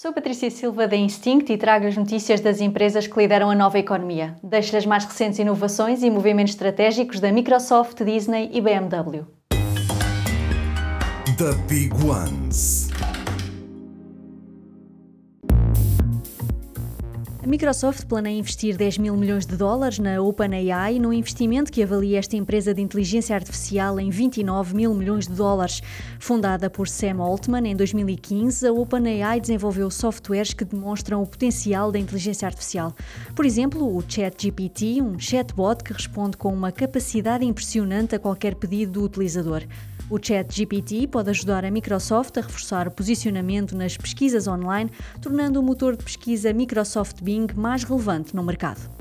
Sou Patrícia Silva da Instinct e trago as notícias das empresas que lideram a nova economia. Deixo as mais recentes inovações e movimentos estratégicos da Microsoft, Disney e BMW. The Big Ones. Microsoft planeia investir 10 mil milhões de dólares na OpenAI, num investimento que avalia esta empresa de inteligência artificial em 29 mil milhões de dólares. Fundada por Sam Altman em 2015, a OpenAI desenvolveu softwares que demonstram o potencial da inteligência artificial. Por exemplo, o ChatGPT, um chatbot que responde com uma capacidade impressionante a qualquer pedido do utilizador. O ChatGPT pode ajudar a Microsoft a reforçar o posicionamento nas pesquisas online, tornando o motor de pesquisa Microsoft Bing mais relevante no mercado.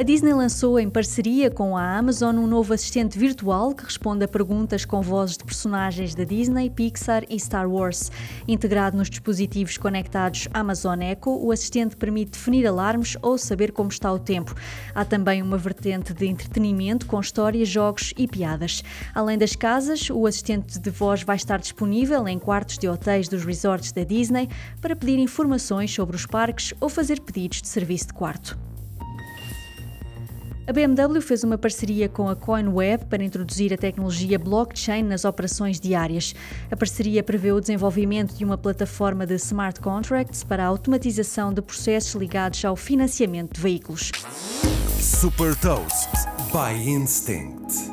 A Disney lançou, em parceria com a Amazon, um novo assistente virtual que responde a perguntas com vozes de personagens da Disney, Pixar e Star Wars. Integrado nos dispositivos conectados Amazon Echo, o assistente permite definir alarmes ou saber como está o tempo. Há também uma vertente de entretenimento com histórias, jogos e piadas. Além das casas, o assistente de voz vai estar disponível em quartos de hotéis dos resorts da Disney para pedir informações sobre os parques ou fazer pedidos de serviço de quarto. A BMW fez uma parceria com a CoinWeb para introduzir a tecnologia blockchain nas operações diárias. A parceria prevê o desenvolvimento de uma plataforma de smart contracts para a automatização de processos ligados ao financiamento de veículos. Super Toast by Instinct.